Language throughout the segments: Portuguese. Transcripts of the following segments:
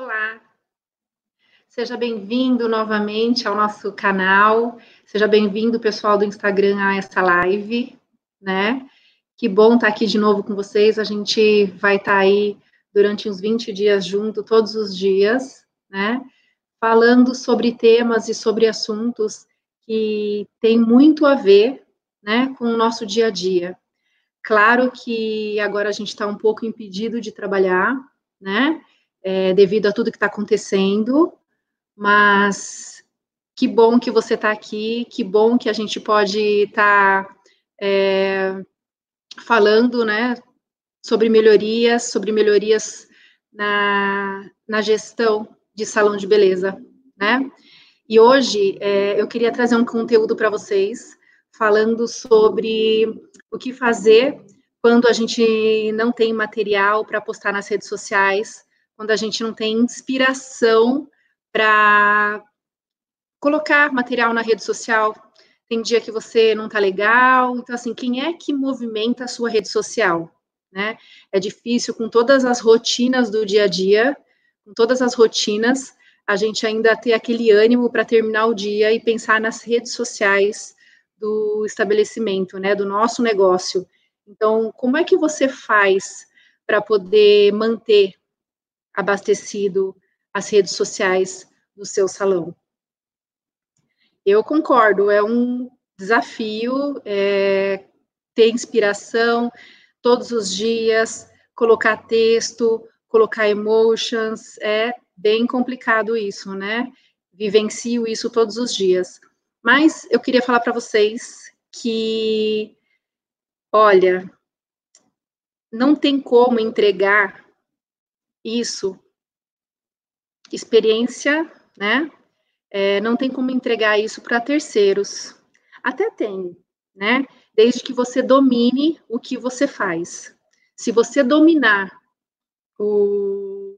Olá, seja bem-vindo novamente ao nosso canal, seja bem-vindo, pessoal do Instagram, a essa live, né? Que bom estar aqui de novo com vocês, a gente vai estar aí durante uns 20 dias junto, todos os dias, né? Falando sobre temas e sobre assuntos que têm muito a ver, né, com o nosso dia a dia. Claro que agora a gente está um pouco impedido de trabalhar, né? É, devido a tudo que está acontecendo, mas que bom que você está aqui, que bom que a gente pode estar tá, é, falando, né, sobre melhorias, sobre melhorias na, na gestão de salão de beleza, né? E hoje é, eu queria trazer um conteúdo para vocês falando sobre o que fazer quando a gente não tem material para postar nas redes sociais, quando a gente não tem inspiração para colocar material na rede social. Tem dia que você não tá legal, então assim, quem é que movimenta a sua rede social, né? É difícil com todas as rotinas do dia a dia, com todas as rotinas, a gente ainda ter aquele ânimo para terminar o dia e pensar nas redes sociais do estabelecimento, né, do nosso negócio. Então, como é que você faz para poder manter abastecido as redes sociais do seu salão. Eu concordo, é um desafio é, ter inspiração todos os dias, colocar texto, colocar emotions, é bem complicado isso, né? Vivencio isso todos os dias. Mas eu queria falar para vocês que, olha, não tem como entregar isso, experiência, né? É, não tem como entregar isso para terceiros. Até tem, né? Desde que você domine o que você faz. Se você dominar o,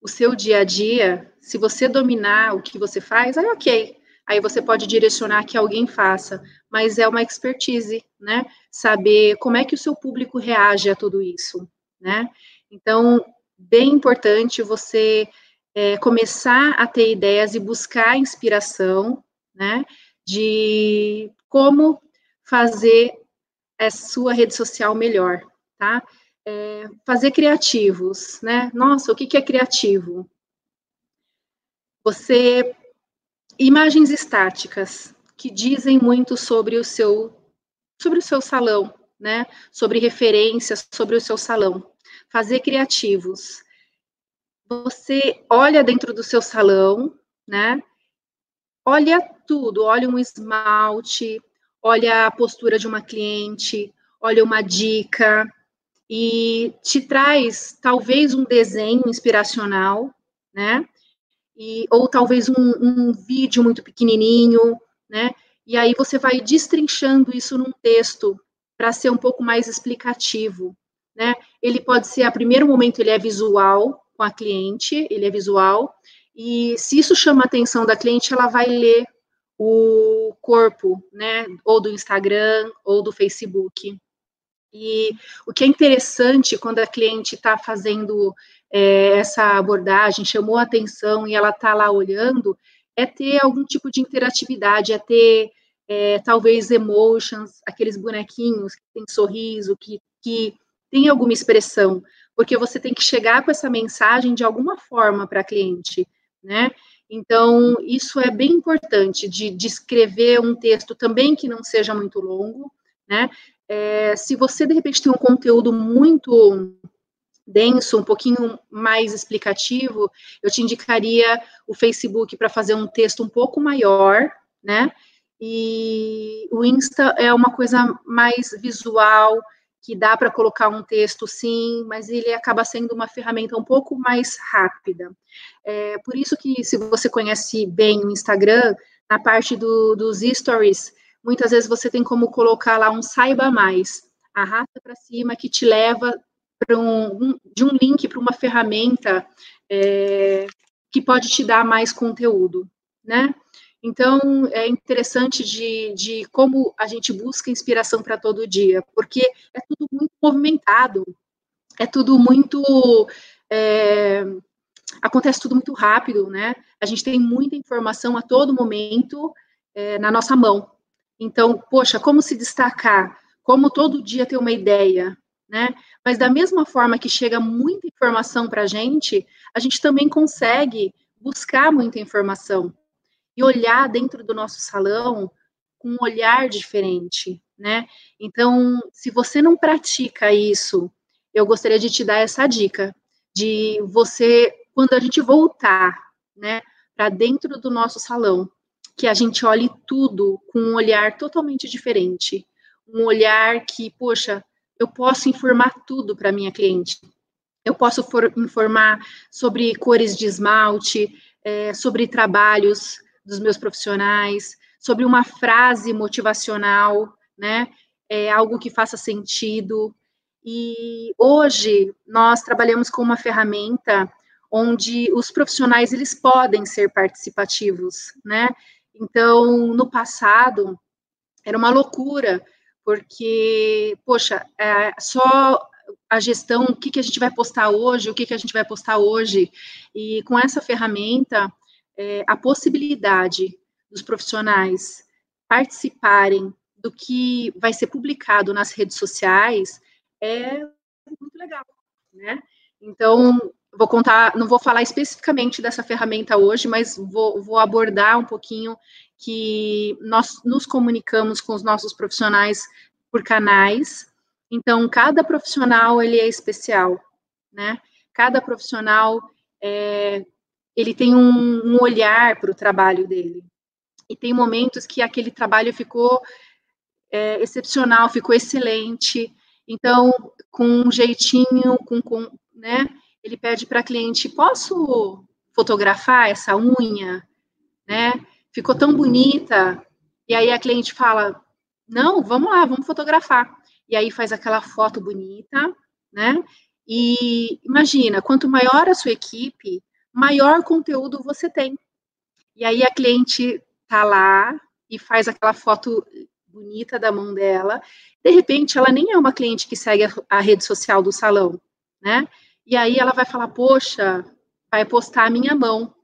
o seu dia a dia, se você dominar o que você faz, aí ok. Aí você pode direcionar que alguém faça, mas é uma expertise, né? Saber como é que o seu público reage a tudo isso, né? Então, bem importante você é, começar a ter ideias e buscar inspiração, né, de como fazer a sua rede social melhor, tá? É, fazer criativos, né? Nossa, o que, que é criativo? Você imagens estáticas que dizem muito sobre o seu sobre o seu salão, né? Sobre referências sobre o seu salão fazer criativos. Você olha dentro do seu salão, né? Olha tudo, olha um esmalte, olha a postura de uma cliente, olha uma dica e te traz talvez um desenho inspiracional, né? E, ou talvez um, um vídeo muito pequenininho, né? E aí você vai destrinchando isso num texto para ser um pouco mais explicativo, né? Ele pode ser, a primeiro momento, ele é visual com a cliente, ele é visual, e se isso chama a atenção da cliente, ela vai ler o corpo, né, ou do Instagram, ou do Facebook. E o que é interessante quando a cliente está fazendo é, essa abordagem, chamou a atenção e ela está lá olhando, é ter algum tipo de interatividade, é ter é, talvez emotions, aqueles bonequinhos que tem sorriso, que, que tem alguma expressão, porque você tem que chegar com essa mensagem de alguma forma para a cliente, né? Então, isso é bem importante, de, de escrever um texto também que não seja muito longo, né? É, se você, de repente, tem um conteúdo muito denso, um pouquinho mais explicativo, eu te indicaria o Facebook para fazer um texto um pouco maior, né? E o Insta é uma coisa mais visual, que dá para colocar um texto sim, mas ele acaba sendo uma ferramenta um pouco mais rápida. É, por isso que, se você conhece bem o Instagram, na parte do, dos stories, muitas vezes você tem como colocar lá um saiba mais, arrasta para cima que te leva um, um, de um link para uma ferramenta é, que pode te dar mais conteúdo, né? Então, é interessante de, de como a gente busca inspiração para todo dia, porque é tudo muito movimentado, é tudo muito. É, acontece tudo muito rápido, né? A gente tem muita informação a todo momento é, na nossa mão. Então, poxa, como se destacar? Como todo dia ter uma ideia, né? Mas da mesma forma que chega muita informação para a gente, a gente também consegue buscar muita informação e olhar dentro do nosso salão com um olhar diferente, né? Então, se você não pratica isso, eu gostaria de te dar essa dica de você quando a gente voltar, né, para dentro do nosso salão, que a gente olhe tudo com um olhar totalmente diferente, um olhar que, poxa, eu posso informar tudo para minha cliente. Eu posso for, informar sobre cores de esmalte, é, sobre trabalhos dos meus profissionais, sobre uma frase motivacional, né? É algo que faça sentido. E hoje nós trabalhamos com uma ferramenta onde os profissionais eles podem ser participativos, né? Então, no passado era uma loucura, porque, poxa, é, só a gestão, o que, que a gente vai postar hoje, o que, que a gente vai postar hoje, e com essa ferramenta, é, a possibilidade dos profissionais participarem do que vai ser publicado nas redes sociais é muito legal, né? Então, vou contar, não vou falar especificamente dessa ferramenta hoje, mas vou, vou, abordar um pouquinho que nós nos comunicamos com os nossos profissionais por canais. Então, cada profissional ele é especial, né? Cada profissional é, ele tem um, um olhar para o trabalho dele. E tem momentos que aquele trabalho ficou é, excepcional, ficou excelente. Então, com um jeitinho, com, com né? ele pede para a cliente: posso fotografar essa unha? Né? Ficou tão bonita. E aí a cliente fala: não, vamos lá, vamos fotografar. E aí faz aquela foto bonita, né? E imagina, quanto maior a sua equipe, maior conteúdo você tem. E aí a cliente tá lá e faz aquela foto bonita da mão dela. De repente, ela nem é uma cliente que segue a, a rede social do salão, né? E aí ela vai falar, poxa, vai postar a minha mão,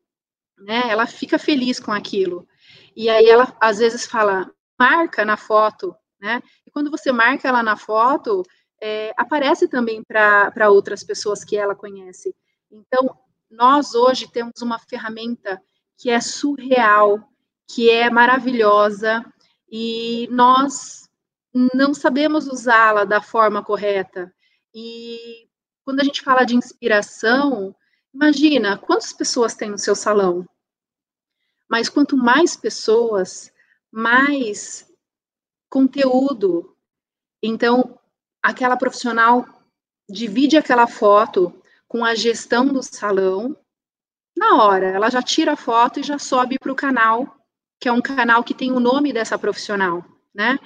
né? Ela fica feliz com aquilo. E aí ela às vezes fala, marca na foto, né? E quando você marca ela na foto, é, aparece também para outras pessoas que ela conhece. Então, nós hoje temos uma ferramenta que é surreal, que é maravilhosa, e nós não sabemos usá-la da forma correta. E quando a gente fala de inspiração, imagina quantas pessoas tem no seu salão. Mas quanto mais pessoas, mais conteúdo. Então, aquela profissional divide aquela foto com a gestão do salão. Na hora, ela já tira a foto e já sobe para o canal, que é um canal que tem o nome dessa profissional, né?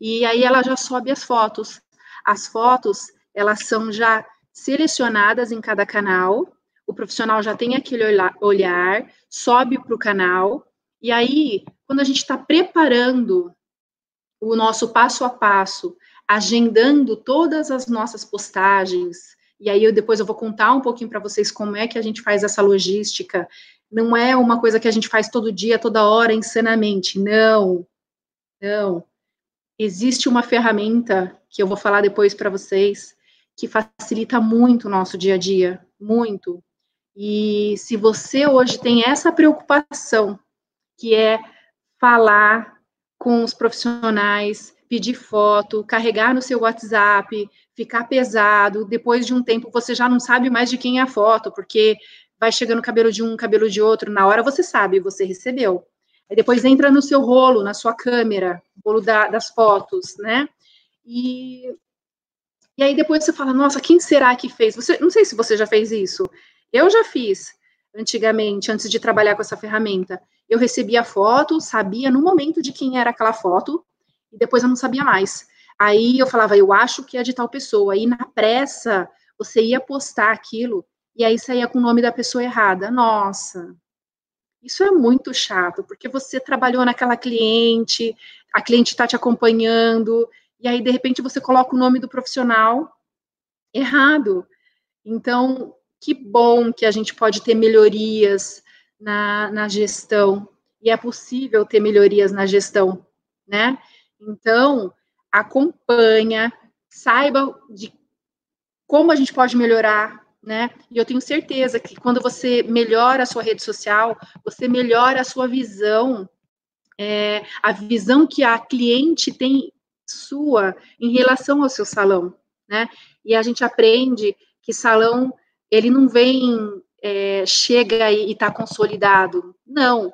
E aí ela já sobe as fotos. As fotos, elas são já selecionadas em cada canal, o profissional já tem aquele olhar, sobe para o canal, e aí, quando a gente está preparando o nosso passo a passo, agendando todas as nossas postagens, e aí eu, depois eu vou contar um pouquinho para vocês como é que a gente faz essa logística. Não é uma coisa que a gente faz todo dia, toda hora, insanamente. Não, não. Existe uma ferramenta que eu vou falar depois para vocês, que facilita muito o nosso dia a dia, muito. E se você hoje tem essa preocupação, que é falar com os profissionais, pedir foto, carregar no seu WhatsApp, ficar pesado, depois de um tempo você já não sabe mais de quem é a foto, porque vai chegando cabelo de um, cabelo de outro, na hora você sabe, você recebeu. Aí depois entra no seu rolo, na sua câmera, rolo da, das fotos, né? E e aí depois você fala, nossa, quem será que fez? Você, não sei se você já fez isso. Eu já fiz antigamente, antes de trabalhar com essa ferramenta. Eu recebia a foto, sabia no momento de quem era aquela foto, e depois eu não sabia mais. Aí eu falava, eu acho que é de tal pessoa. Aí na pressa, você ia postar aquilo, e aí saía com o nome da pessoa errada. Nossa, isso é muito chato, porque você trabalhou naquela cliente, a cliente está te acompanhando, e aí, de repente, você coloca o nome do profissional errado. Então, que bom que a gente pode ter melhorias na, na gestão, e é possível ter melhorias na gestão, né? Então, acompanha, saiba de como a gente pode melhorar, né? E eu tenho certeza que quando você melhora a sua rede social, você melhora a sua visão, é, a visão que a cliente tem sua em relação ao seu salão, né? E a gente aprende que salão ele não vem é, chega e está consolidado, não.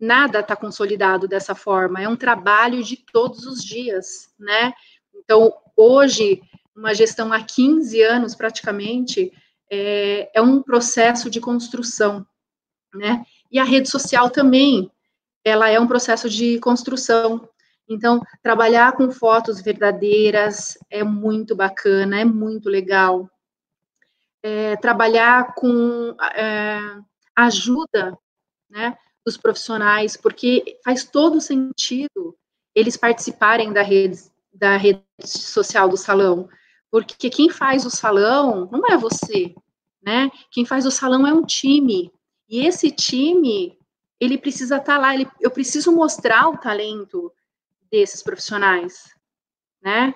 Nada está consolidado dessa forma. É um trabalho de todos os dias, né? Então hoje uma gestão há 15 anos praticamente é, é um processo de construção, né? E a rede social também, ela é um processo de construção. Então, trabalhar com fotos verdadeiras é muito bacana, é muito legal. É, trabalhar com é, ajuda né, dos profissionais, porque faz todo sentido eles participarem da rede, da rede social do salão, porque quem faz o salão não é você, né? Quem faz o salão é um time, e esse time, ele precisa estar tá lá, ele, eu preciso mostrar o talento, desses profissionais, né?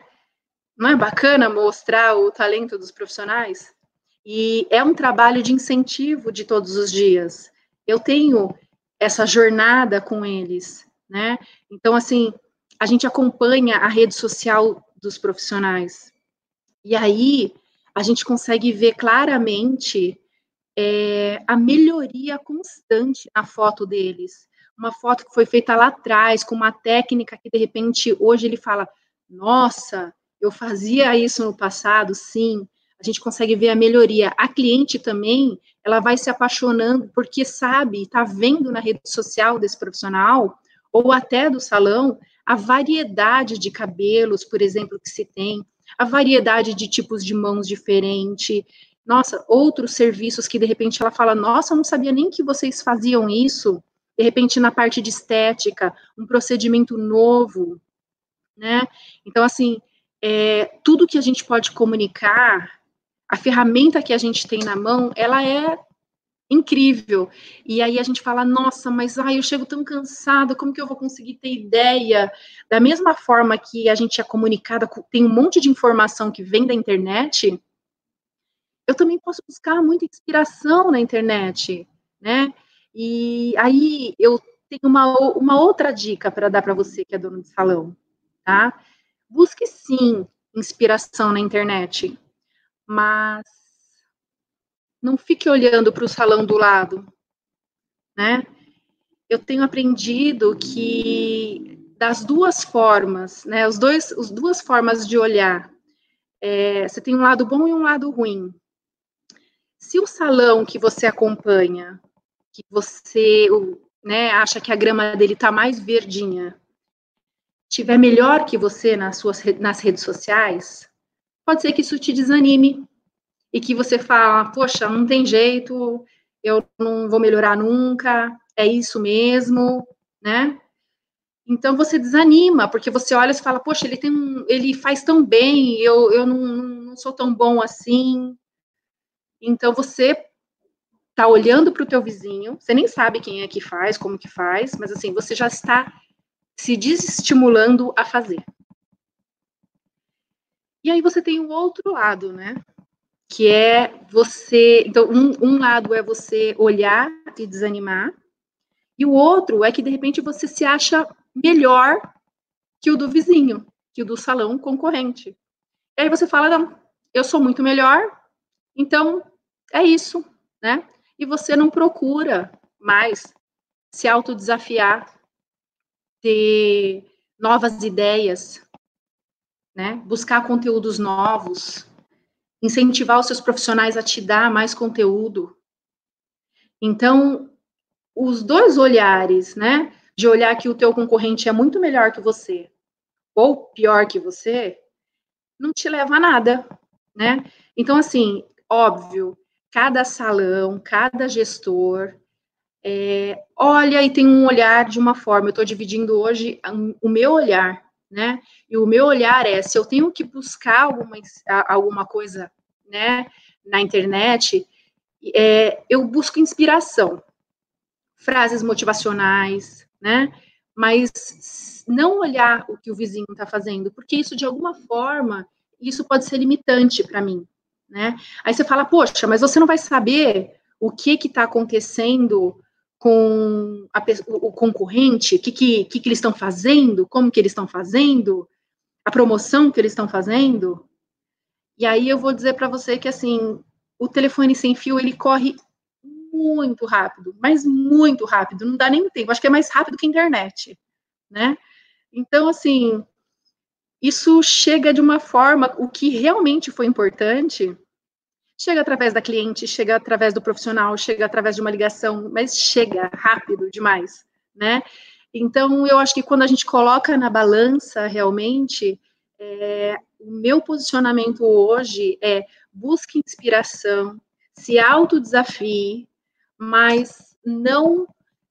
Não é bacana mostrar o talento dos profissionais? E é um trabalho de incentivo de todos os dias. Eu tenho essa jornada com eles, né? Então, assim, a gente acompanha a rede social dos profissionais. E aí, a gente consegue ver claramente é, a melhoria constante na foto deles uma foto que foi feita lá atrás, com uma técnica que de repente hoje ele fala: nossa, eu fazia isso no passado, sim. A gente consegue ver a melhoria. A cliente também, ela vai se apaixonando porque sabe, está vendo na rede social desse profissional ou até do salão a variedade de cabelos, por exemplo, que se tem, a variedade de tipos de mãos diferente. Nossa, outros serviços que de repente ela fala: "Nossa, eu não sabia nem que vocês faziam isso" de repente na parte de estética, um procedimento novo, né? Então, assim, é, tudo que a gente pode comunicar, a ferramenta que a gente tem na mão, ela é incrível. E aí a gente fala, nossa, mas ai, eu chego tão cansada, como que eu vou conseguir ter ideia? Da mesma forma que a gente é comunicada, tem um monte de informação que vem da internet, eu também posso buscar muita inspiração na internet, né? E aí eu tenho uma, uma outra dica para dar para você que é dono de salão, tá? Busque sim inspiração na internet, mas não fique olhando para o salão do lado, né? Eu tenho aprendido que das duas formas, né? Os dois, as duas formas de olhar. É, você tem um lado bom e um lado ruim. Se o salão que você acompanha que você né, acha que a grama dele está mais verdinha, tiver melhor que você nas suas nas redes sociais, pode ser que isso te desanime e que você fala, poxa, não tem jeito, eu não vou melhorar nunca, é isso mesmo, né? Então você desanima, porque você olha e fala, poxa, ele tem um, ele faz tão bem, eu, eu não, não sou tão bom assim. Então você tá olhando para o teu vizinho, você nem sabe quem é que faz, como que faz, mas assim, você já está se desestimulando a fazer. E aí você tem o outro lado, né? Que é você. Então, um, um lado é você olhar e desanimar, e o outro é que de repente você se acha melhor que o do vizinho, que o do salão concorrente. E aí você fala, não, eu sou muito melhor, então é isso, né? e você não procura mais se autodesafiar, ter novas ideias, né? Buscar conteúdos novos, incentivar os seus profissionais a te dar mais conteúdo. Então, os dois olhares, né? De olhar que o teu concorrente é muito melhor que você ou pior que você, não te leva a nada, né? Então, assim, óbvio, cada salão, cada gestor, é, olha e tem um olhar de uma forma. Eu estou dividindo hoje o meu olhar, né? E o meu olhar é se eu tenho que buscar alguma, alguma coisa, né, na internet, é, eu busco inspiração, frases motivacionais, né? Mas não olhar o que o vizinho está fazendo, porque isso de alguma forma isso pode ser limitante para mim, né? Aí você fala, poxa, mas você não vai saber o que que está acontecendo com a, o concorrente, o que, que, que, que eles estão fazendo, como que eles estão fazendo, a promoção que eles estão fazendo. E aí eu vou dizer para você que assim, o telefone sem fio ele corre muito rápido, mas muito rápido, não dá nem tempo. Acho que é mais rápido que a internet, né? Então assim, isso chega de uma forma, o que realmente foi importante, chega através da cliente, chega através do profissional, chega através de uma ligação, mas chega rápido demais, né? Então, eu acho que quando a gente coloca na balança realmente, é, o meu posicionamento hoje é busque inspiração, se autodesafie, mas não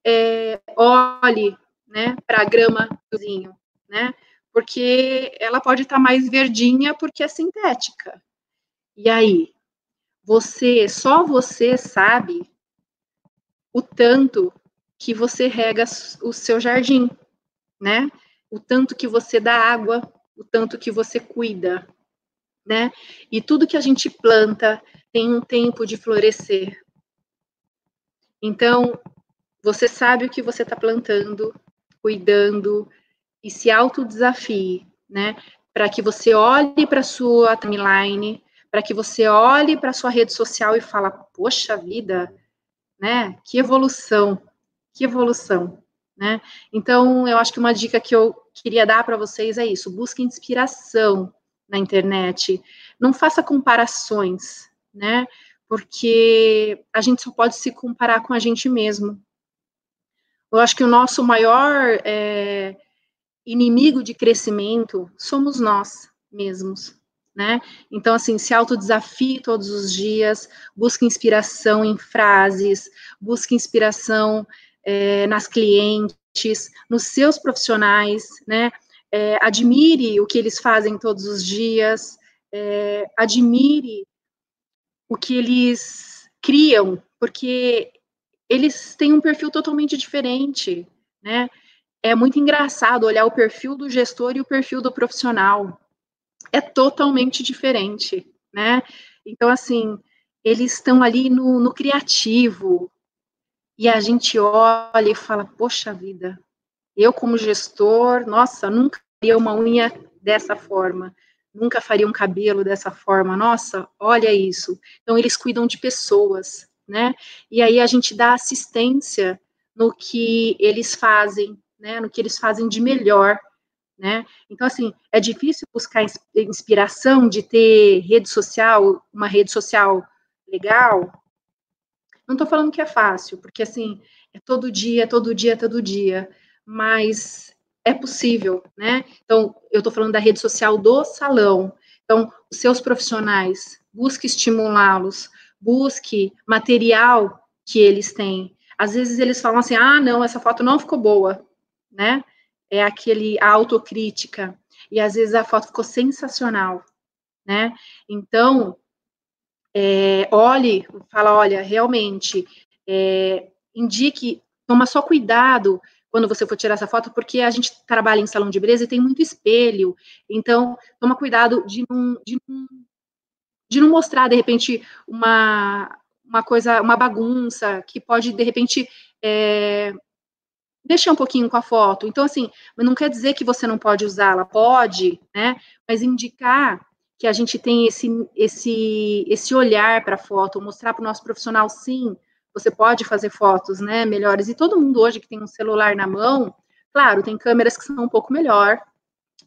é, olhe né, para a grama do vizinho, né? Porque ela pode estar tá mais verdinha porque é sintética. E aí? Você, só você sabe o tanto que você rega o seu jardim, né? O tanto que você dá água, o tanto que você cuida, né? E tudo que a gente planta tem um tempo de florescer. Então, você sabe o que você está plantando, cuidando e se autodesafie, né? Para que você olhe para sua timeline, para que você olhe para sua rede social e fala, poxa vida, né? Que evolução, que evolução, né? Então, eu acho que uma dica que eu queria dar para vocês é isso: busque inspiração na internet, não faça comparações, né? Porque a gente só pode se comparar com a gente mesmo. Eu acho que o nosso maior é, inimigo de crescimento somos nós mesmos, né? Então, assim, se autodesafie todos os dias, busque inspiração em frases, busque inspiração é, nas clientes, nos seus profissionais, né? É, admire o que eles fazem todos os dias, é, admire o que eles criam, porque eles têm um perfil totalmente diferente, né? É muito engraçado olhar o perfil do gestor e o perfil do profissional é totalmente diferente, né? Então, assim, eles estão ali no, no criativo, e a gente olha e fala, poxa vida, eu como gestor, nossa, nunca faria uma unha dessa forma, nunca faria um cabelo dessa forma, nossa, olha isso. Então, eles cuidam de pessoas, né? E aí a gente dá assistência no que eles fazem, né? No que eles fazem de melhor, né? Então, assim, é difícil buscar inspiração de ter rede social, uma rede social legal. Não estou falando que é fácil, porque, assim, é todo dia, todo dia, todo dia, mas é possível, né? Então, eu estou falando da rede social do salão. Então, os seus profissionais, busque estimulá-los, busque material que eles têm. Às vezes eles falam assim: ah, não, essa foto não ficou boa, né? É aquele a autocrítica e às vezes a foto ficou sensacional, né? Então, é, olhe, fala, olha, realmente, é, indique, toma só cuidado quando você for tirar essa foto, porque a gente trabalha em salão de beleza e tem muito espelho, então toma cuidado de não, de não, de não mostrar, de repente, uma, uma coisa, uma bagunça, que pode, de repente, é, mexer um pouquinho com a foto. Então, assim, não quer dizer que você não pode usá-la, pode, né? Mas indicar que a gente tem esse, esse, esse olhar para a foto, mostrar para o nosso profissional, sim, você pode fazer fotos, né, melhores. E todo mundo hoje que tem um celular na mão, claro, tem câmeras que são um pouco melhor,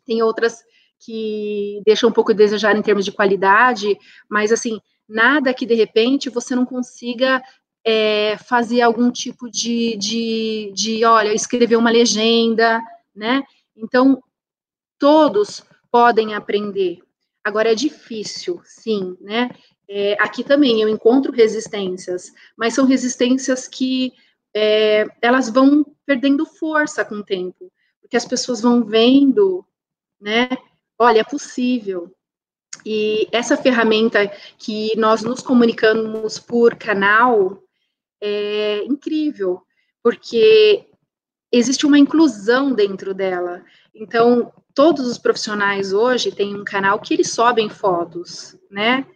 tem outras que deixam um pouco a desejar em termos de qualidade, mas assim, nada que de repente você não consiga é, fazer algum tipo de, de, de, olha, escrever uma legenda, né? Então, todos podem aprender. Agora, é difícil, sim, né? É, aqui também eu encontro resistências, mas são resistências que é, elas vão perdendo força com o tempo, porque as pessoas vão vendo, né? Olha, é possível. E essa ferramenta que nós nos comunicamos por canal é incrível, porque existe uma inclusão dentro dela. Então, todos os profissionais hoje têm um canal que eles sobem fotos, né?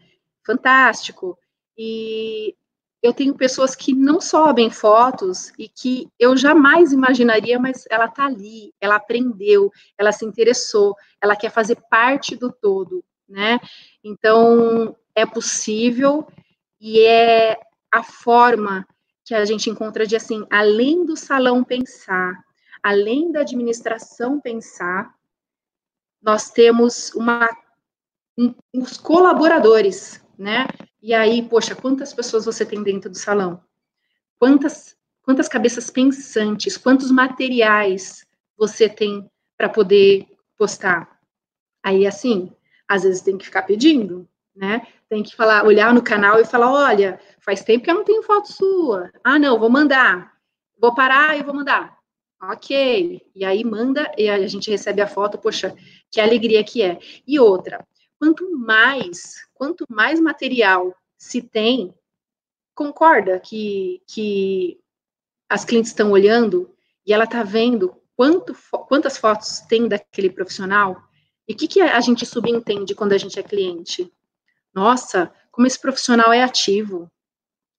Fantástico. E eu tenho pessoas que não sobem fotos e que eu jamais imaginaria, mas ela está ali, ela aprendeu, ela se interessou, ela quer fazer parte do todo, né? Então, é possível e é a forma que a gente encontra de assim, além do salão pensar, além da administração pensar, nós temos uma um, os colaboradores, né? E aí, poxa, quantas pessoas você tem dentro do salão? Quantas quantas cabeças pensantes, quantos materiais você tem para poder postar? Aí assim, às vezes tem que ficar pedindo, né? Tem que falar, olhar no canal e falar, olha, faz tempo que eu não tenho foto sua. Ah, não, vou mandar. Vou parar e vou mandar. Ok. E aí manda e a gente recebe a foto, poxa, que alegria que é. E outra, quanto mais, quanto mais material se tem, concorda que, que as clientes estão olhando e ela está vendo quanto, quantas fotos tem daquele profissional? E o que, que a gente subentende quando a gente é cliente? Nossa, como esse profissional é ativo.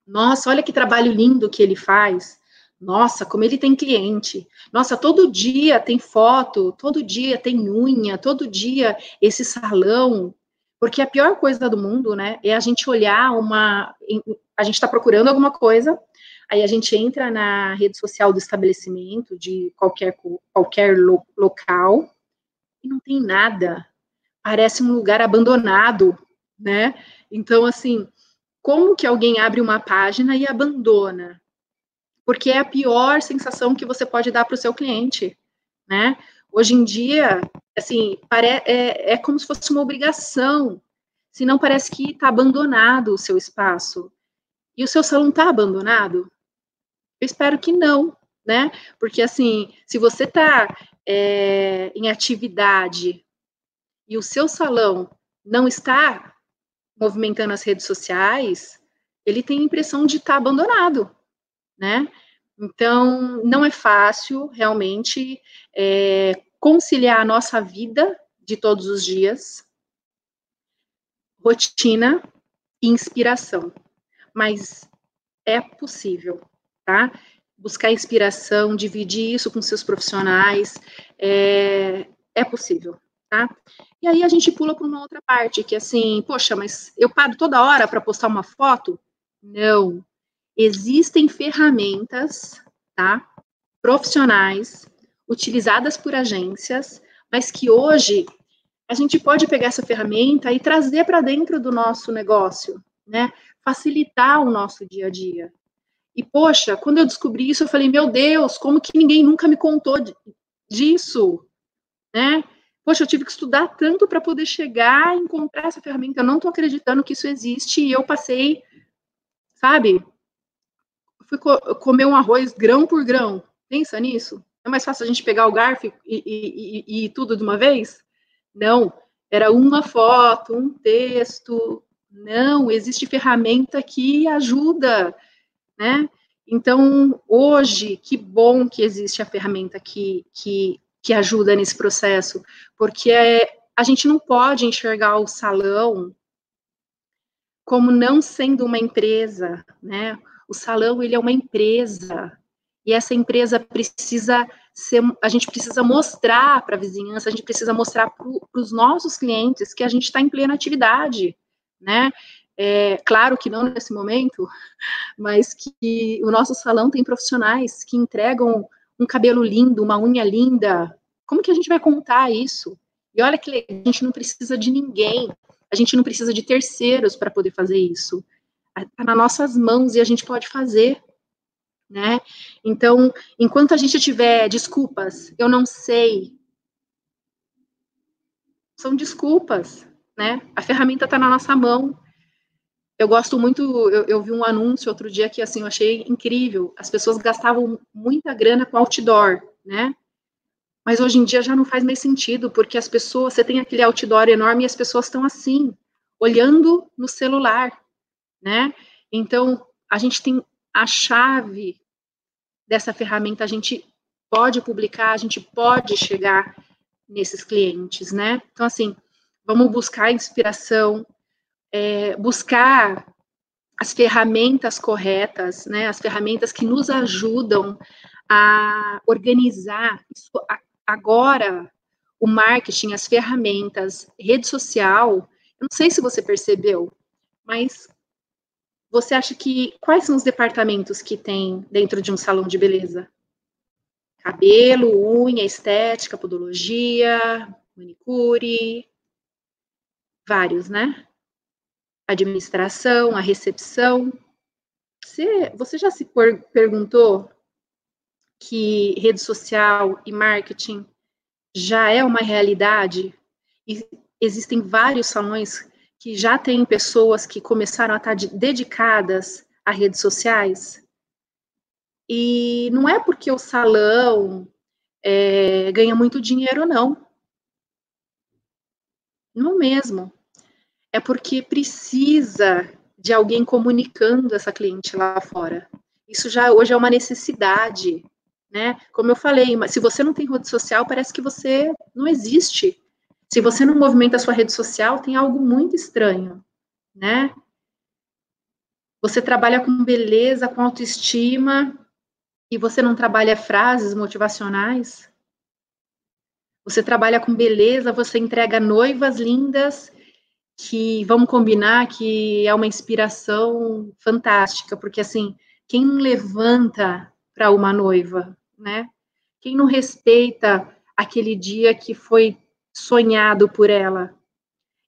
Nossa, olha que trabalho lindo que ele faz. Nossa, como ele tem cliente. Nossa, todo dia tem foto, todo dia tem unha, todo dia esse salão. Porque a pior coisa do mundo, né, é a gente olhar uma. A gente está procurando alguma coisa, aí a gente entra na rede social do estabelecimento, de qualquer, qualquer lo, local, e não tem nada. Parece um lugar abandonado, né? Então, assim, como que alguém abre uma página e abandona? porque é a pior sensação que você pode dar para o seu cliente, né? Hoje em dia, assim, é, é como se fosse uma obrigação, senão parece que está abandonado o seu espaço. E o seu salão está abandonado? Eu espero que não, né? Porque, assim, se você está é, em atividade e o seu salão não está movimentando as redes sociais, ele tem a impressão de estar tá abandonado, né? Então, não é fácil, realmente, é, conciliar a nossa vida de todos os dias, rotina e inspiração. Mas é possível, tá? Buscar inspiração, dividir isso com seus profissionais, é, é possível, tá? E aí a gente pula para uma outra parte, que é assim, poxa, mas eu paro toda hora para postar uma foto? Não, Existem ferramentas, tá? Profissionais, utilizadas por agências, mas que hoje a gente pode pegar essa ferramenta e trazer para dentro do nosso negócio, né? Facilitar o nosso dia a dia. E, poxa, quando eu descobri isso, eu falei, meu Deus, como que ninguém nunca me contou disso, né? Poxa, eu tive que estudar tanto para poder chegar e encontrar essa ferramenta. Eu não estou acreditando que isso existe e eu passei, sabe, fui co comer um arroz grão por grão. Pensa nisso. É mais fácil a gente pegar o garfo e, e, e, e tudo de uma vez? Não. Era uma foto, um texto. Não, existe ferramenta que ajuda, né? Então, hoje, que bom que existe a ferramenta que, que, que ajuda nesse processo, porque é, a gente não pode enxergar o salão como não sendo uma empresa, né? O salão ele é uma empresa e essa empresa precisa ser, a gente precisa mostrar para a vizinhança, a gente precisa mostrar para os nossos clientes que a gente está em plena atividade, né? É, claro que não nesse momento, mas que o nosso salão tem profissionais que entregam um cabelo lindo, uma unha linda. Como que a gente vai contar isso? E olha que a gente não precisa de ninguém, a gente não precisa de terceiros para poder fazer isso está nas nossas mãos e a gente pode fazer, né? Então, enquanto a gente tiver desculpas, eu não sei, são desculpas, né? A ferramenta está na nossa mão. Eu gosto muito, eu, eu, vi um anúncio outro dia que, assim, eu achei incrível. As pessoas gastavam muita grana com outdoor, né? Mas hoje em dia já não faz mais sentido, porque as pessoas, você tem aquele outdoor enorme e as pessoas estão assim, olhando no celular, né? Então, a gente tem a chave dessa ferramenta, a gente pode publicar, a gente pode chegar nesses clientes, né? Então, assim, vamos buscar inspiração, é, buscar as ferramentas corretas, né? As ferramentas que nos ajudam a organizar isso agora o marketing, as ferramentas, rede social, eu não sei se você percebeu, mas você acha que quais são os departamentos que tem dentro de um salão de beleza? Cabelo, unha, estética, podologia, manicure, vários, né? Administração, a recepção. Você, você já se perguntou que rede social e marketing já é uma realidade e existem vários salões que já têm pessoas que começaram a estar dedicadas a redes sociais. E não é porque o salão é, ganha muito dinheiro, não. Não mesmo. É porque precisa de alguém comunicando essa cliente lá fora. Isso já hoje é uma necessidade né? Como eu falei, se você não tem rede social, parece que você não existe. Se você não movimenta a sua rede social, tem algo muito estranho, né? Você trabalha com beleza, com autoestima, e você não trabalha frases motivacionais? Você trabalha com beleza, você entrega noivas lindas que vamos combinar que é uma inspiração fantástica, porque assim, quem não levanta para uma noiva, né? Quem não respeita aquele dia que foi sonhado por ela?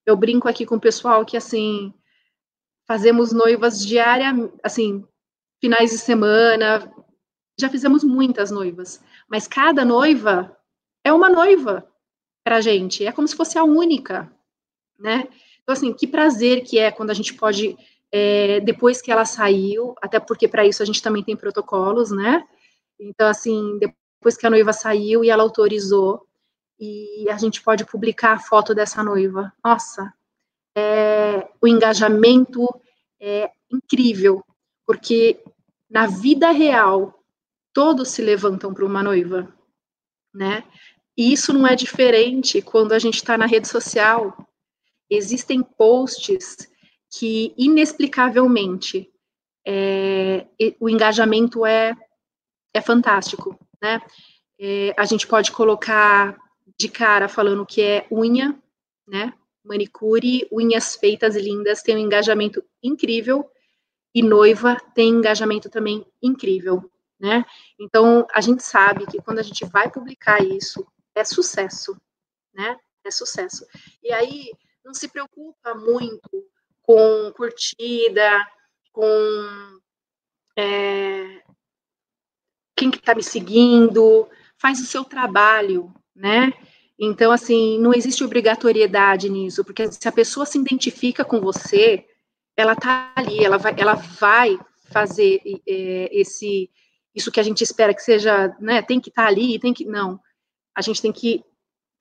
Eu brinco aqui com o pessoal que, assim, fazemos noivas diárias, assim, finais de semana, já fizemos muitas noivas, mas cada noiva é uma noiva para gente, é como se fosse a única, né? Então, assim, que prazer que é quando a gente pode, é, depois que ela saiu, até porque para isso a gente também tem protocolos, né? Então, assim, depois que a noiva saiu e ela autorizou, e a gente pode publicar a foto dessa noiva. Nossa, é, o engajamento é incrível, porque na vida real, todos se levantam para uma noiva, né? E isso não é diferente quando a gente está na rede social. Existem posts que, inexplicavelmente, é, o engajamento é é fantástico, né? É, a gente pode colocar de cara falando que é unha, né? Manicure, unhas feitas lindas, tem um engajamento incrível, e noiva tem engajamento também incrível, né? Então, a gente sabe que quando a gente vai publicar isso, é sucesso, né? É sucesso. E aí, não se preocupa muito com curtida, com é, quem que está me seguindo, faz o seu trabalho, né? Então, assim, não existe obrigatoriedade nisso, porque se a pessoa se identifica com você, ela tá ali, ela vai, ela vai fazer é, esse, isso que a gente espera que seja, né? Tem que estar tá ali, tem que, não. A gente tem que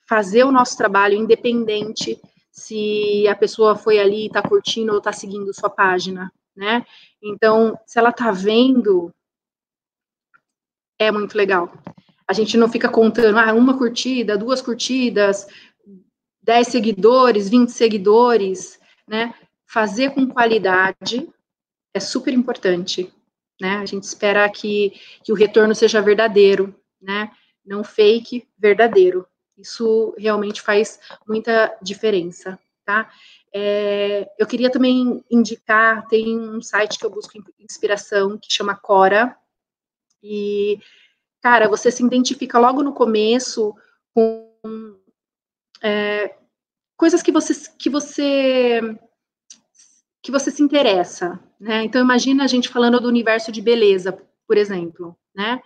fazer o nosso trabalho independente se a pessoa foi ali, está curtindo ou está seguindo sua página, né? Então, se ela está vendo é muito legal. A gente não fica contando, ah, uma curtida, duas curtidas, 10 seguidores, 20 seguidores, né? Fazer com qualidade é super importante, né? A gente espera que, que o retorno seja verdadeiro, né? Não fake, verdadeiro. Isso realmente faz muita diferença, tá? É, eu queria também indicar, tem um site que eu busco inspiração, que chama Cora, e, cara, você se identifica logo no começo com é, coisas que você, que você que você se interessa, né? Então imagina a gente falando do universo de beleza, por exemplo, né?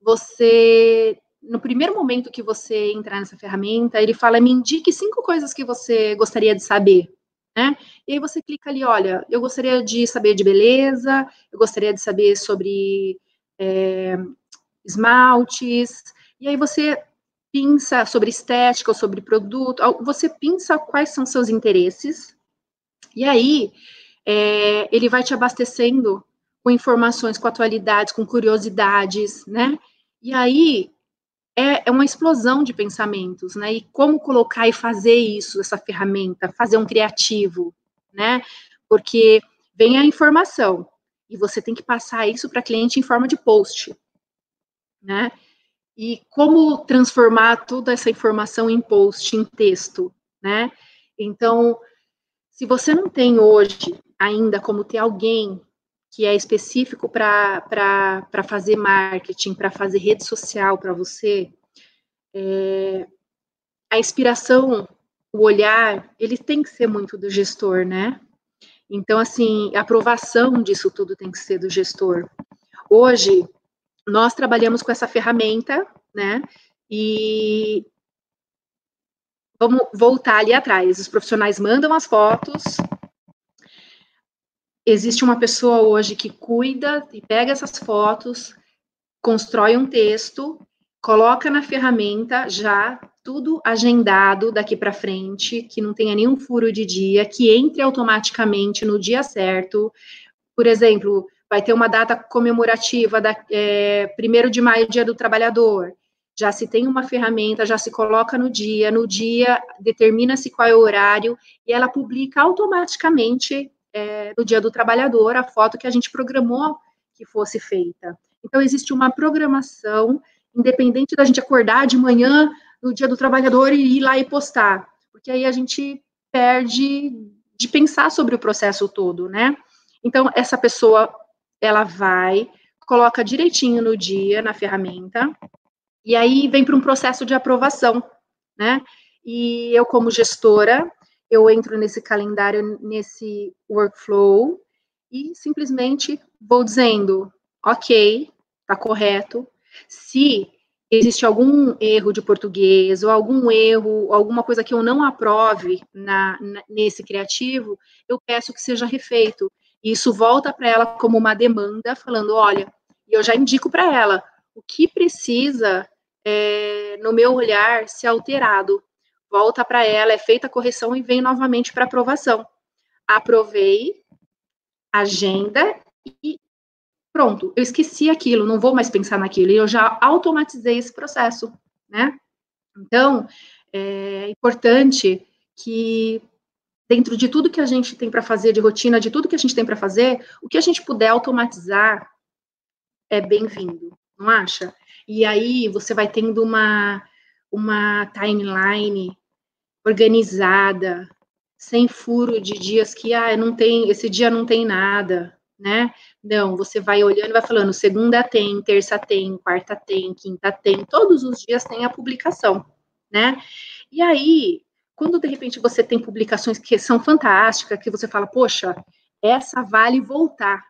Você no primeiro momento que você entrar nessa ferramenta, ele fala: me indique cinco coisas que você gostaria de saber, né? E aí você clica ali, olha, eu gostaria de saber de beleza, eu gostaria de saber sobre é, esmaltes, e aí você pinça sobre estética ou sobre produto, você pinça quais são seus interesses, e aí é, ele vai te abastecendo com informações, com atualidades, com curiosidades, né? E aí é, é uma explosão de pensamentos, né? E como colocar e fazer isso, essa ferramenta, fazer um criativo, né? Porque vem a informação e você tem que passar isso para cliente em forma de post, né? E como transformar toda essa informação em post, em texto, né? Então, se você não tem hoje ainda como ter alguém que é específico para fazer marketing, para fazer rede social para você, é, a inspiração, o olhar, ele tem que ser muito do gestor, né? Então, assim, a aprovação disso tudo tem que ser do gestor. Hoje, nós trabalhamos com essa ferramenta, né? E vamos voltar ali atrás. Os profissionais mandam as fotos. Existe uma pessoa hoje que cuida e pega essas fotos, constrói um texto, coloca na ferramenta já tudo agendado daqui para frente, que não tenha nenhum furo de dia, que entre automaticamente no dia certo. Por exemplo, vai ter uma data comemorativa da é, 1 de maio, Dia do Trabalhador. Já se tem uma ferramenta, já se coloca no dia, no dia determina-se qual é o horário e ela publica automaticamente é, no Dia do Trabalhador a foto que a gente programou que fosse feita. Então, existe uma programação, independente da gente acordar de manhã no Dia do Trabalhador e ir lá e postar, porque aí a gente perde de pensar sobre o processo todo, né? Então, essa pessoa ela vai, coloca direitinho no dia na ferramenta, e aí vem para um processo de aprovação, né? E eu, como gestora, eu entro nesse calendário, nesse workflow, e simplesmente vou dizendo, ok, tá correto. Se existe algum erro de português ou algum erro, alguma coisa que eu não aprove na, na, nesse criativo, eu peço que seja refeito. E isso volta para ela como uma demanda, falando: olha, eu já indico para ela o que precisa, é, no meu olhar, ser alterado. Volta para ela, é feita a correção e vem novamente para aprovação. Aprovei, agenda e pronto, eu esqueci aquilo, não vou mais pensar naquilo, e eu já automatizei esse processo, né? Então, é importante que dentro de tudo que a gente tem para fazer, de rotina, de tudo que a gente tem para fazer, o que a gente puder automatizar é bem-vindo, não acha? E aí você vai tendo uma, uma timeline organizada, sem furo de dias que, ah, não tem, esse dia não tem nada, né? Não, você vai olhando e vai falando, segunda tem, terça tem, quarta tem, quinta tem, todos os dias tem a publicação, né? E aí, quando de repente você tem publicações que são fantásticas, que você fala, poxa, essa vale voltar,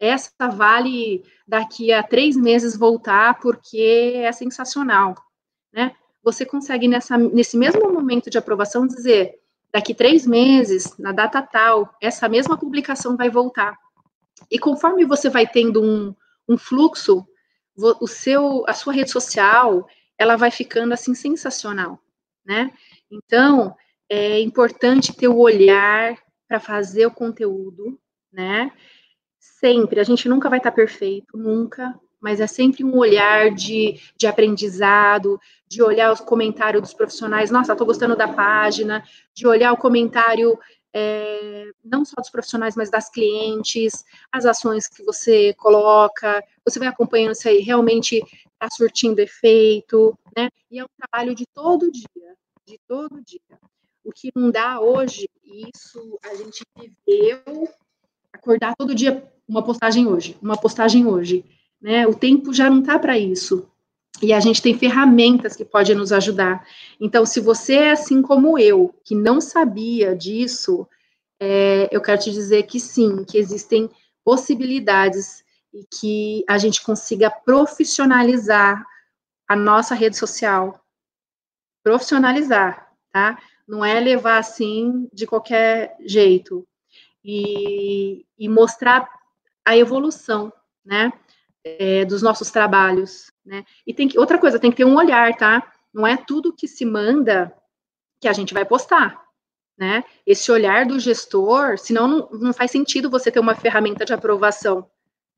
essa vale daqui a três meses voltar porque é sensacional, né? Você consegue nessa, nesse mesmo momento de aprovação dizer, daqui três meses, na data tal, essa mesma publicação vai voltar. E conforme você vai tendo um, um fluxo, o seu, a sua rede social, ela vai ficando assim sensacional, né? Então, é importante ter o olhar para fazer o conteúdo, né? Sempre, a gente nunca vai estar tá perfeito, nunca, mas é sempre um olhar de, de aprendizado, de olhar os comentários dos profissionais, nossa, estou gostando da página, de olhar o comentário é, não só dos profissionais, mas das clientes, as ações que você coloca, você vai acompanhando se aí realmente está surtindo efeito, né? E é um trabalho de todo dia, de todo dia. O que não dá hoje, isso a gente viveu, acordar todo dia uma postagem hoje, uma postagem hoje, né? O tempo já não está para isso. E a gente tem ferramentas que podem nos ajudar. Então, se você é assim como eu, que não sabia disso, é, eu quero te dizer que sim, que existem possibilidades e que a gente consiga profissionalizar a nossa rede social, profissionalizar, tá? Não é levar assim de qualquer jeito. E, e mostrar a evolução, né? É, dos nossos trabalhos, né? E tem que, outra coisa, tem que ter um olhar, tá? não é tudo que se manda que a gente vai postar, né? Esse olhar do gestor, senão não, não faz sentido você ter uma ferramenta de aprovação,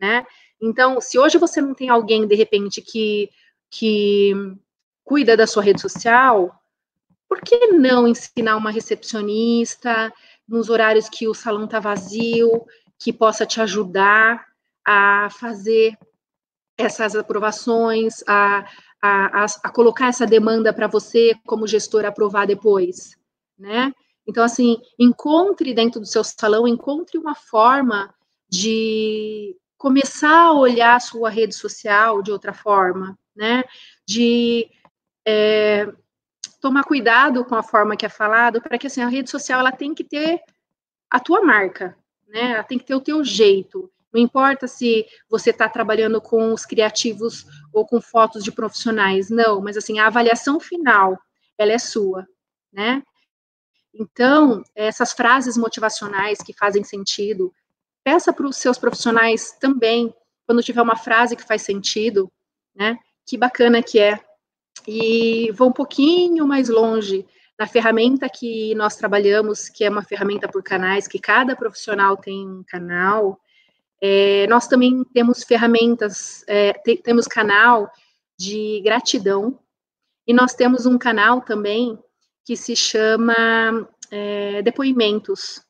né? Então, se hoje você não tem alguém, de repente, que, que cuida da sua rede social, por que não ensinar uma recepcionista nos horários que o salão está vazio, que possa te ajudar a fazer essas aprovações, a, a, a, colocar essa demanda para você, como gestor, aprovar depois, né? Então, assim, encontre dentro do seu salão, encontre uma forma de começar a olhar a sua rede social de outra forma, né? De é, tomar cuidado com a forma que é falado, para que assim, a rede social ela tem que ter a tua marca, né? Ela tem que ter o teu jeito. Não importa se você está trabalhando com os criativos ou com fotos de profissionais, não, mas assim, a avaliação final, ela é sua, né? Então, essas frases motivacionais que fazem sentido, peça para os seus profissionais também, quando tiver uma frase que faz sentido, né? Que bacana que é. E vou um pouquinho mais longe na ferramenta que nós trabalhamos, que é uma ferramenta por canais, que cada profissional tem um canal. É, nós também temos ferramentas, é, te, temos canal de gratidão, e nós temos um canal também que se chama é, Depoimentos.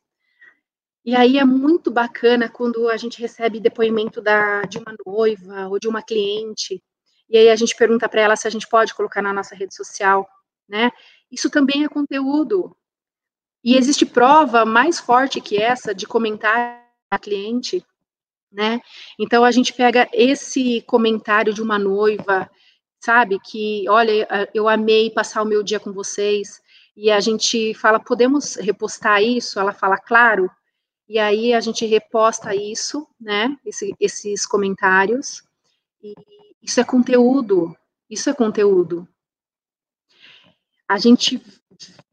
E aí é muito bacana quando a gente recebe depoimento da, de uma noiva ou de uma cliente, e aí a gente pergunta para ela se a gente pode colocar na nossa rede social, né? Isso também é conteúdo. E existe prova mais forte que essa de comentar a cliente, né? Então a gente pega esse comentário de uma noiva, sabe, que olha, eu amei passar o meu dia com vocês, e a gente fala, podemos repostar isso? Ela fala, claro. E aí a gente reposta isso, né? Esse, esses comentários. E isso é conteúdo. Isso é conteúdo. A gente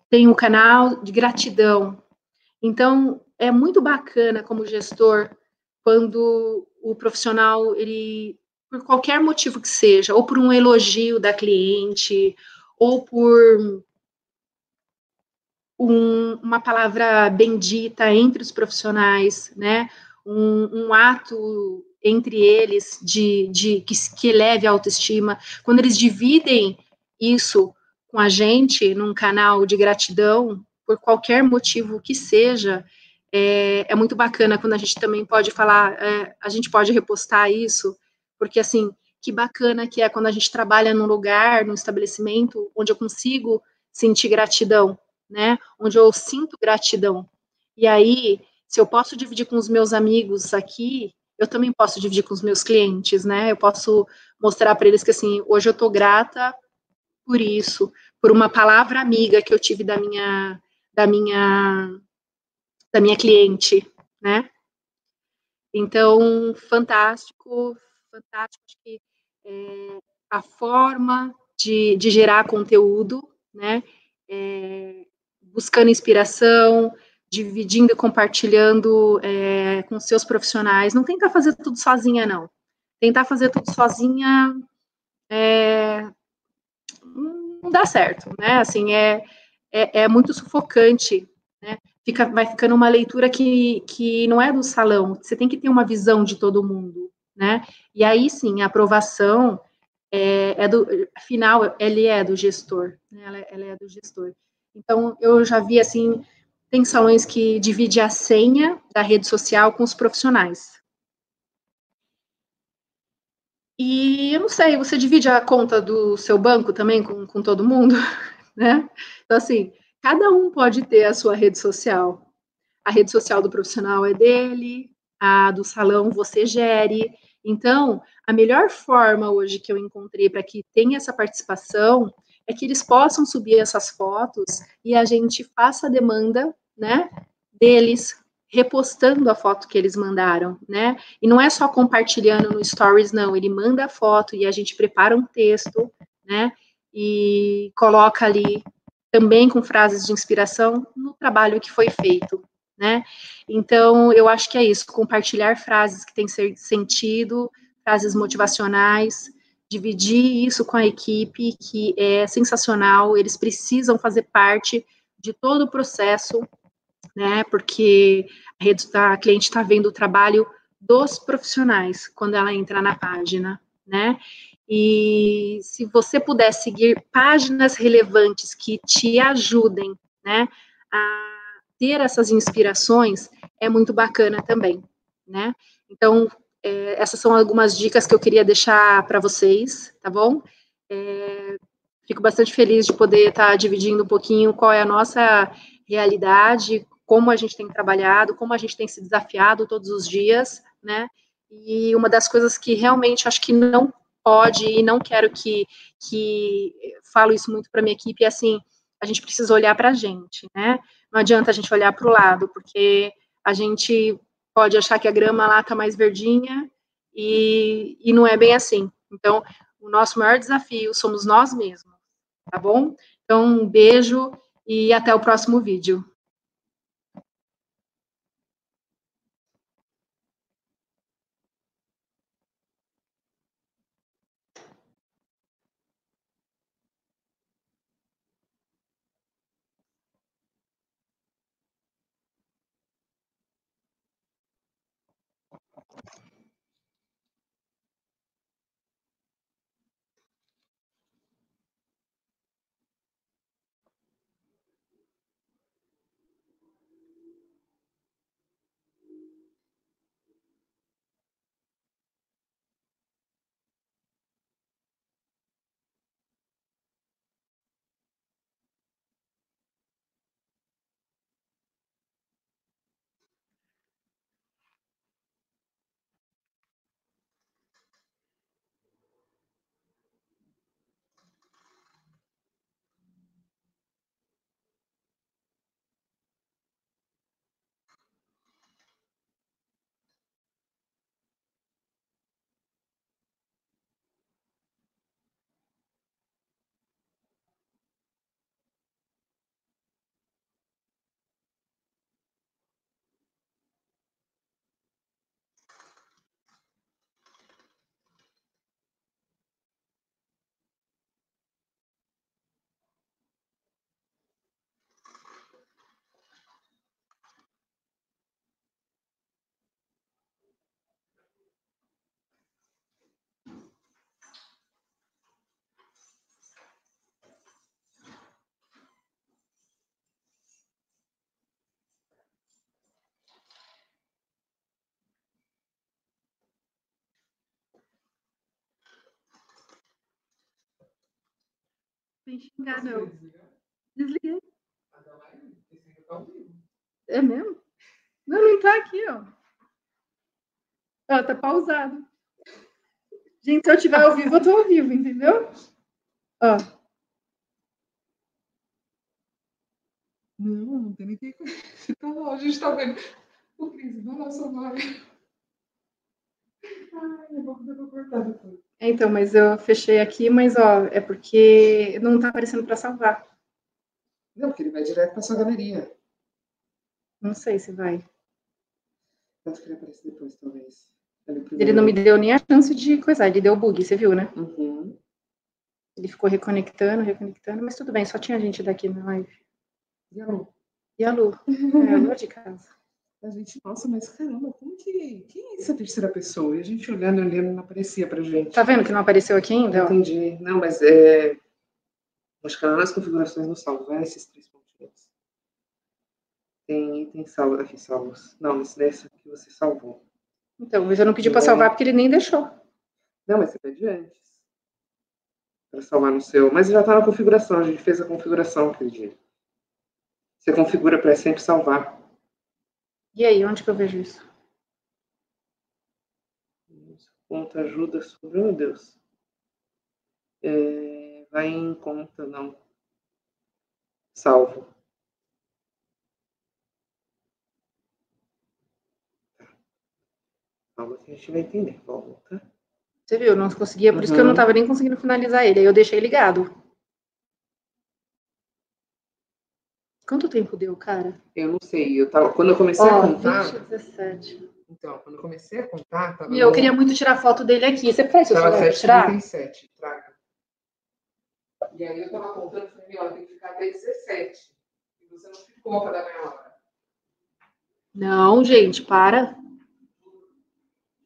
tem um canal de gratidão. Então, é muito bacana como gestor quando o profissional ele por qualquer motivo que seja, ou por um elogio da cliente, ou por um, uma palavra bendita entre os profissionais, né? Um, um ato entre eles de, de que, que eleve a autoestima. Quando eles dividem isso com a gente num canal de gratidão, por qualquer motivo que seja, é, é muito bacana quando a gente também pode falar, é, a gente pode repostar isso, porque assim, que bacana que é quando a gente trabalha num lugar, num estabelecimento, onde eu consigo sentir gratidão, né? Onde eu sinto gratidão. E aí, se eu posso dividir com os meus amigos aqui, eu também posso dividir com os meus clientes, né? Eu posso mostrar para eles que assim, hoje eu tô grata por isso, por uma palavra amiga que eu tive da minha da minha da minha cliente, né? Então, fantástico, fantástico. Que é, a forma de, de, gerar conteúdo, né? É, buscando inspiração, dividindo e compartilhando é, com seus profissionais. Não tenta fazer tudo sozinha, não. Tentar fazer tudo sozinha é, não dá certo, né? Assim, é, é, é muito sufocante, né? Fica, vai ficando uma leitura que, que não é do salão, você tem que ter uma visão de todo mundo, né? E aí sim, a aprovação é, é do, afinal, ele é do gestor, né? Ela, ela é do gestor. Então, eu já vi assim, tem salões que divide a senha da rede social com os profissionais. E eu não sei, você divide a conta do seu banco também com, com todo mundo, né? Então, assim, cada um pode ter a sua rede social. A rede social do profissional é dele, a do salão você gere. Então, a melhor forma hoje que eu encontrei para que tenha essa participação é que eles possam subir essas fotos e a gente faça a demanda, né, deles repostando a foto que eles mandaram, né? E não é só compartilhando no stories, não. Ele manda a foto e a gente prepara um texto, né? E coloca ali também com frases de inspiração no trabalho que foi feito, né? Então, eu acho que é isso, compartilhar frases que têm sentido, frases motivacionais, dividir isso com a equipe, que é sensacional, eles precisam fazer parte de todo o processo, né, porque a, rede, a cliente está vendo o trabalho dos profissionais quando ela entra na página, né, e se você puder seguir páginas relevantes que te ajudem, né, a ter essas inspirações, é muito bacana também, né? Então, é, essas são algumas dicas que eu queria deixar para vocês, tá bom? É, fico bastante feliz de poder estar tá dividindo um pouquinho qual é a nossa realidade, como a gente tem trabalhado, como a gente tem se desafiado todos os dias, né? E uma das coisas que realmente acho que não pode e não quero que, que falo isso muito para minha equipe é assim, a gente precisa olhar para a gente, né? Não adianta a gente olhar para o lado, porque a gente pode achar que a grama lá está mais verdinha e, e não é bem assim. Então, o nosso maior desafio somos nós mesmos, tá bom? Então, um beijo e até o próximo vídeo. Sem xingar, não. Desliguei. É mesmo? Não, não tá aqui, ó. Ó, tá pausado. Gente, se eu tiver ao vivo, eu tô ao vivo, entendeu? Ó. Não, não tem ninguém. Tá lá, a gente tá vendo o príncipe da nossa live. Ai, é bom que eu cortar depois. É, então, mas eu fechei aqui, mas ó, é porque não tá aparecendo para salvar. Não, porque ele vai direto para sua galeria. Não sei se vai. Acho que ele aparece depois, talvez. Ele não me deu nem a chance de coisar, ele deu bug, você viu, né? Uhum. Ele ficou reconectando, reconectando, mas tudo bem, só tinha gente daqui na live. E a Lu? E a Lu? é, a Lu é de casa. A gente, nossa, mas caramba, como que. Quem é essa terceira pessoa? E a gente olhando, olhando, não aparecia pra gente. Tá vendo que não apareceu aqui ainda? Entendi. Não, mas é. Acho que lá nas configurações não salvo, vai esses três pontinhos. Tem item salvo aqui, salvos. Não, esse desse que você salvou. Então, mas eu não pedi para salvar porque ele nem deixou. Não, mas você pede antes. Para salvar no seu. Mas já está na configuração, a gente fez a configuração aquele dia. Você configura para sempre salvar. E aí, onde que eu vejo isso? Conta ajuda sobre. Meu Deus. É, vai em conta, não. Salvo. Calma que a gente vai entender. Volta. Você viu, não conseguia, por uhum. isso que eu não estava nem conseguindo finalizar ele. Aí eu deixei ligado. Quanto tempo deu, cara? Eu não sei. Eu tava, quando eu comecei oh, a contar. 20, 17. Então, quando eu comecei a contar, tava. E eu queria muito tirar foto dele aqui. Você faz seu Tava celular tirar? 7,37. Traga. E aí eu tava contando, falei, meu, tem que ficar até 17. E você não ficou para dar meia hora. Não, gente, para.